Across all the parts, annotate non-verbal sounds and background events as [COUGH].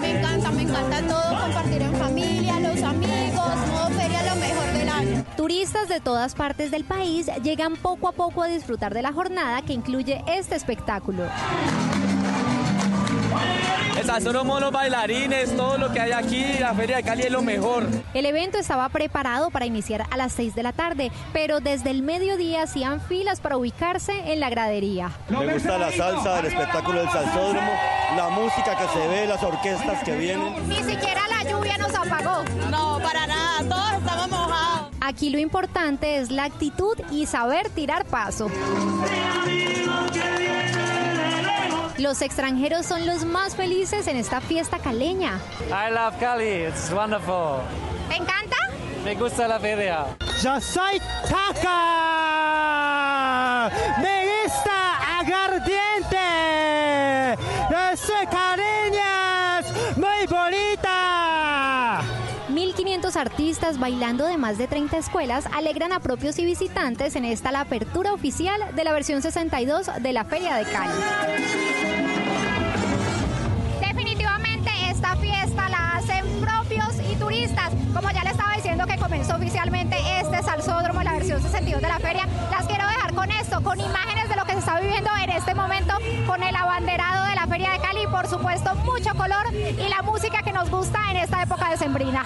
Me encanta, me encanta todo, compartir en familia, los amigos, modo feria, lo mejor del año. Turistas de todas partes del país llegan poco a poco a disfrutar de la jornada que incluye este espectáculo. Están solo monos bailarines, todo lo que hay aquí, la Feria de Cali es lo mejor. El evento estaba preparado para iniciar a las 6 de la tarde, pero desde el mediodía hacían filas para ubicarse en la gradería. Me gusta la salsa, el espectáculo del salsódromo, la música que se ve, las orquestas que vienen. Ni siquiera la lluvia nos apagó. No, para nada, todos estamos mojados. Aquí lo importante es la actitud y saber tirar paso. Los extranjeros son los más felices en esta fiesta caleña. I love Cali, it's wonderful. ¿Te encanta? Me gusta la feria. Yo soy Taca. Me 1.500 artistas bailando de más de 30 escuelas alegran a propios y visitantes en esta la apertura oficial de la versión 62 de la Feria de Cali. Definitivamente esta fiesta la hacen propios y turistas. Como ya le estaba diciendo que comenzó oficialmente este salsódromo, la versión 62 de la feria, las quiero dejar con esto, con imágenes de lo que se está viviendo en este momento, con el abanderado de la feria de Cali y por supuesto mucho color y la música que nos gusta en esta época de sembrina.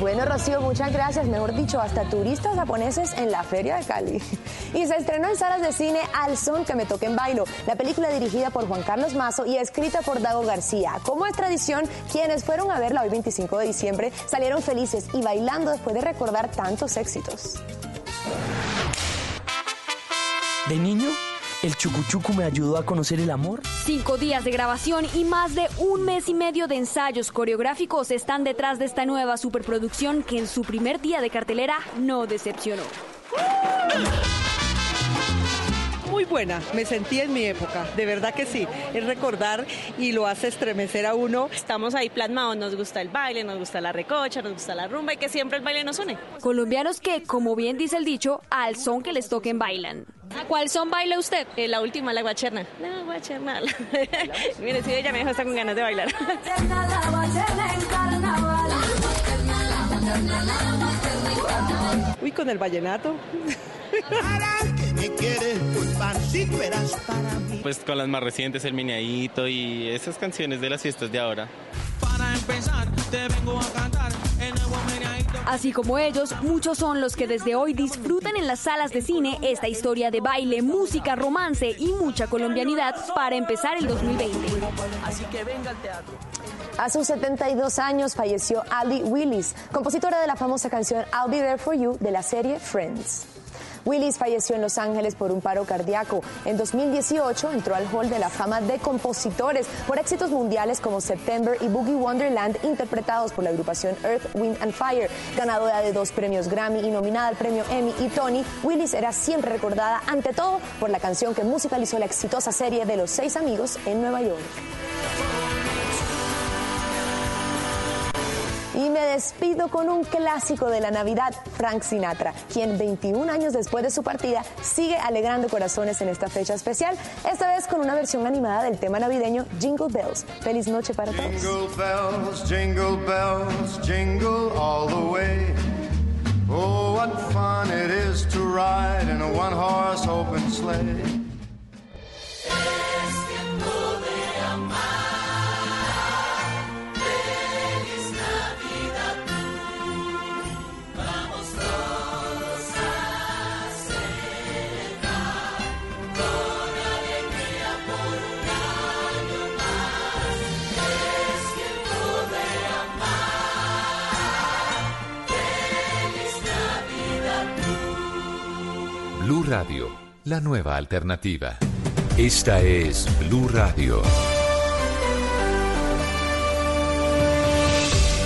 Bueno, Rocío, muchas gracias. Mejor dicho, hasta turistas japoneses en la Feria de Cali. [LAUGHS] Y se estrenó en salas de cine Al Son que me toque en bailo, la película dirigida por Juan Carlos Mazo y escrita por Dago García. Como es tradición, quienes fueron a verla hoy 25 de diciembre salieron felices y bailando después de recordar tantos éxitos. De niño, el chucuchucu me ayudó a conocer el amor. Cinco días de grabación y más de un mes y medio de ensayos coreográficos están detrás de esta nueva superproducción que en su primer día de cartelera no decepcionó. Muy buena, me sentí en mi época, de verdad que sí. Es recordar y lo hace estremecer a uno. Estamos ahí plasmados, nos gusta el baile, nos gusta la recocha, nos gusta la rumba y que siempre el baile nos une. Colombianos que, como bien dice el dicho, al son que les toquen bailan. ¿A cuál son baila usted? Eh, la última, la guacherna. La guacherna. [LAUGHS] Mire, sí, ella me dejó estar con ganas de bailar. Uy, con el vallenato. [LAUGHS] Pues con las más recientes, el Mineadito y esas canciones de las fiestas de ahora. Así como ellos, muchos son los que desde hoy disfrutan en las salas de cine esta historia de baile, música, romance y mucha colombianidad para empezar el 2020. Así que venga al teatro. A sus 72 años falleció Ali Willis, compositora de la famosa canción I'll Be There For You de la serie Friends. Willis falleció en Los Ángeles por un paro cardíaco. En 2018 entró al Hall de la Fama de Compositores por éxitos mundiales como September y Boogie Wonderland, interpretados por la agrupación Earth, Wind and Fire. Ganadora de dos premios Grammy y nominada al premio Emmy y Tony, Willis era siempre recordada ante todo por la canción que musicalizó la exitosa serie de Los Seis Amigos en Nueva York. Y me despido con un clásico de la Navidad, Frank Sinatra, quien 21 años después de su partida sigue alegrando corazones en esta fecha especial, esta vez con una versión animada del tema navideño Jingle Bells. Feliz noche para todos. Jingle bells, jingle bells, jingle all the way. Oh, what fun it is to ride in a one horse open sleigh. Radio, la nueva alternativa. Esta es Blue Radio.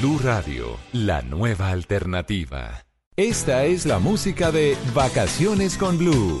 Blue Radio, la nueva alternativa. Esta es la música de Vacaciones con Blue.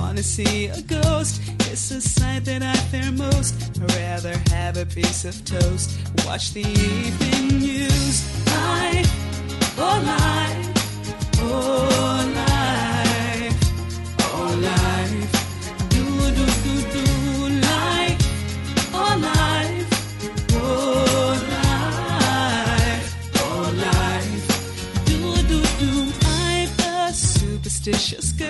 wanna see a ghost. It's a sight that I fear most. I'd rather have a piece of toast. Watch the evening news. Life, oh life, oh life, oh life. Do do do do life, oh life, oh life, oh life. Do do do. I'm a superstitious girl.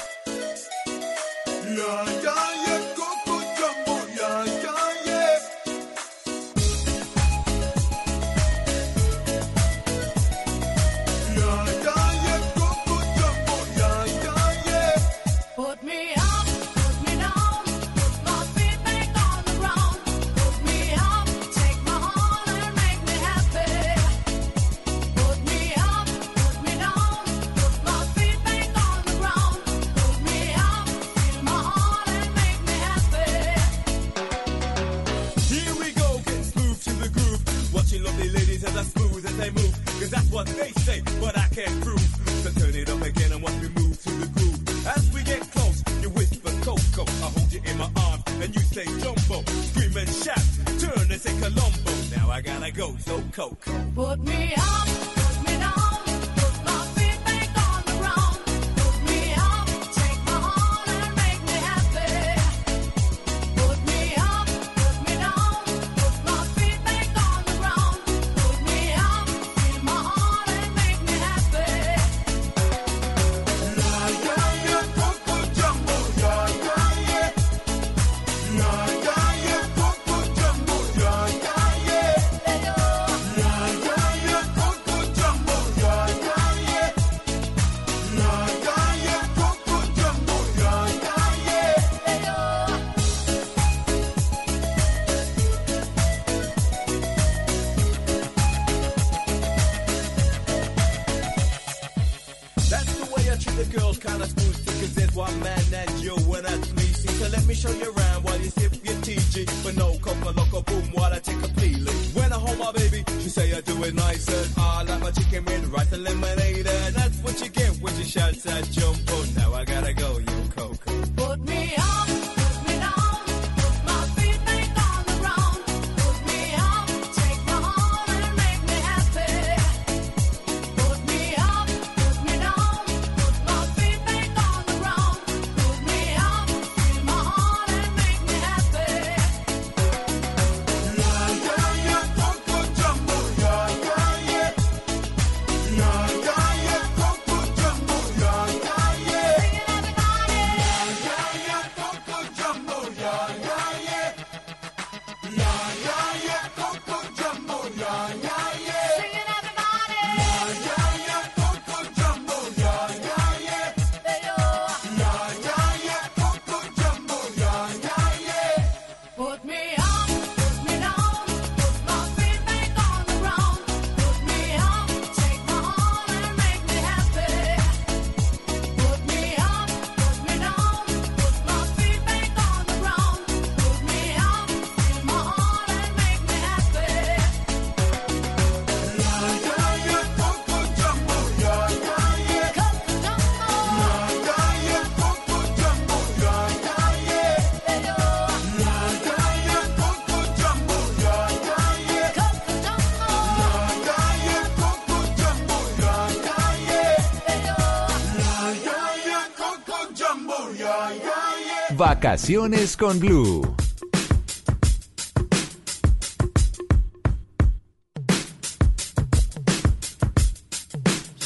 Vacaciones con Blue.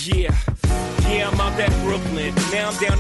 Yeah, yeah, I'm out at Brooklyn. Now I'm down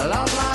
I love my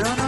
Arizona.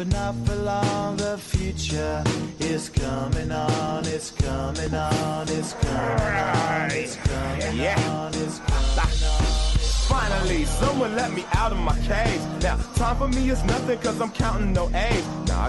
but not for long. The future is coming on, it's coming on, it's coming on, it's coming yeah. on, it's coming on. Finally, someone let me out of my cage. Now, time for me is nothing, cause I'm counting no A's. Nah. I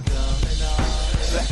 The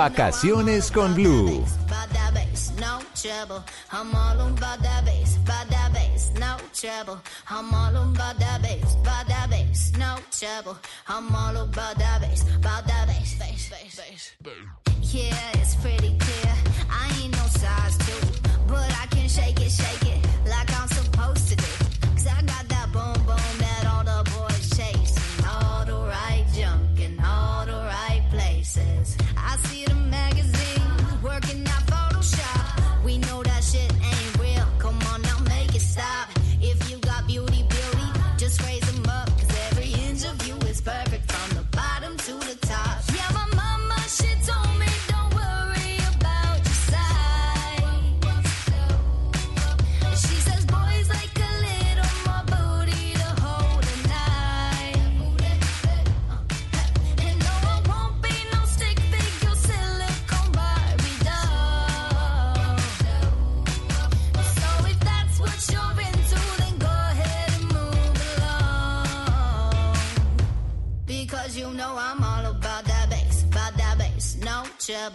Vacaciones con Blue. Yeah, it's pretty clear. I ain't no size two, but I can shake it, shake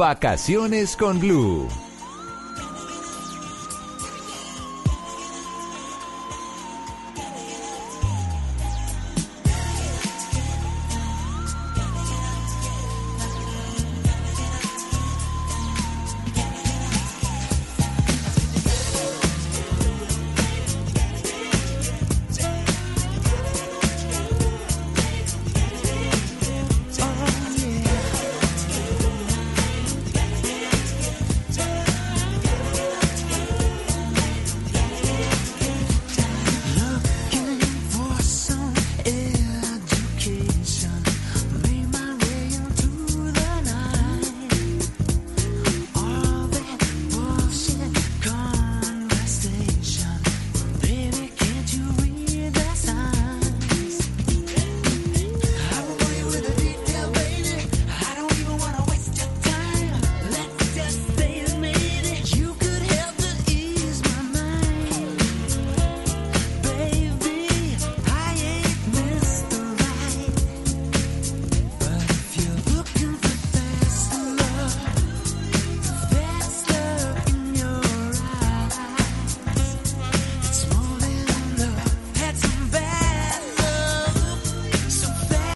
Vacaciones con Blue.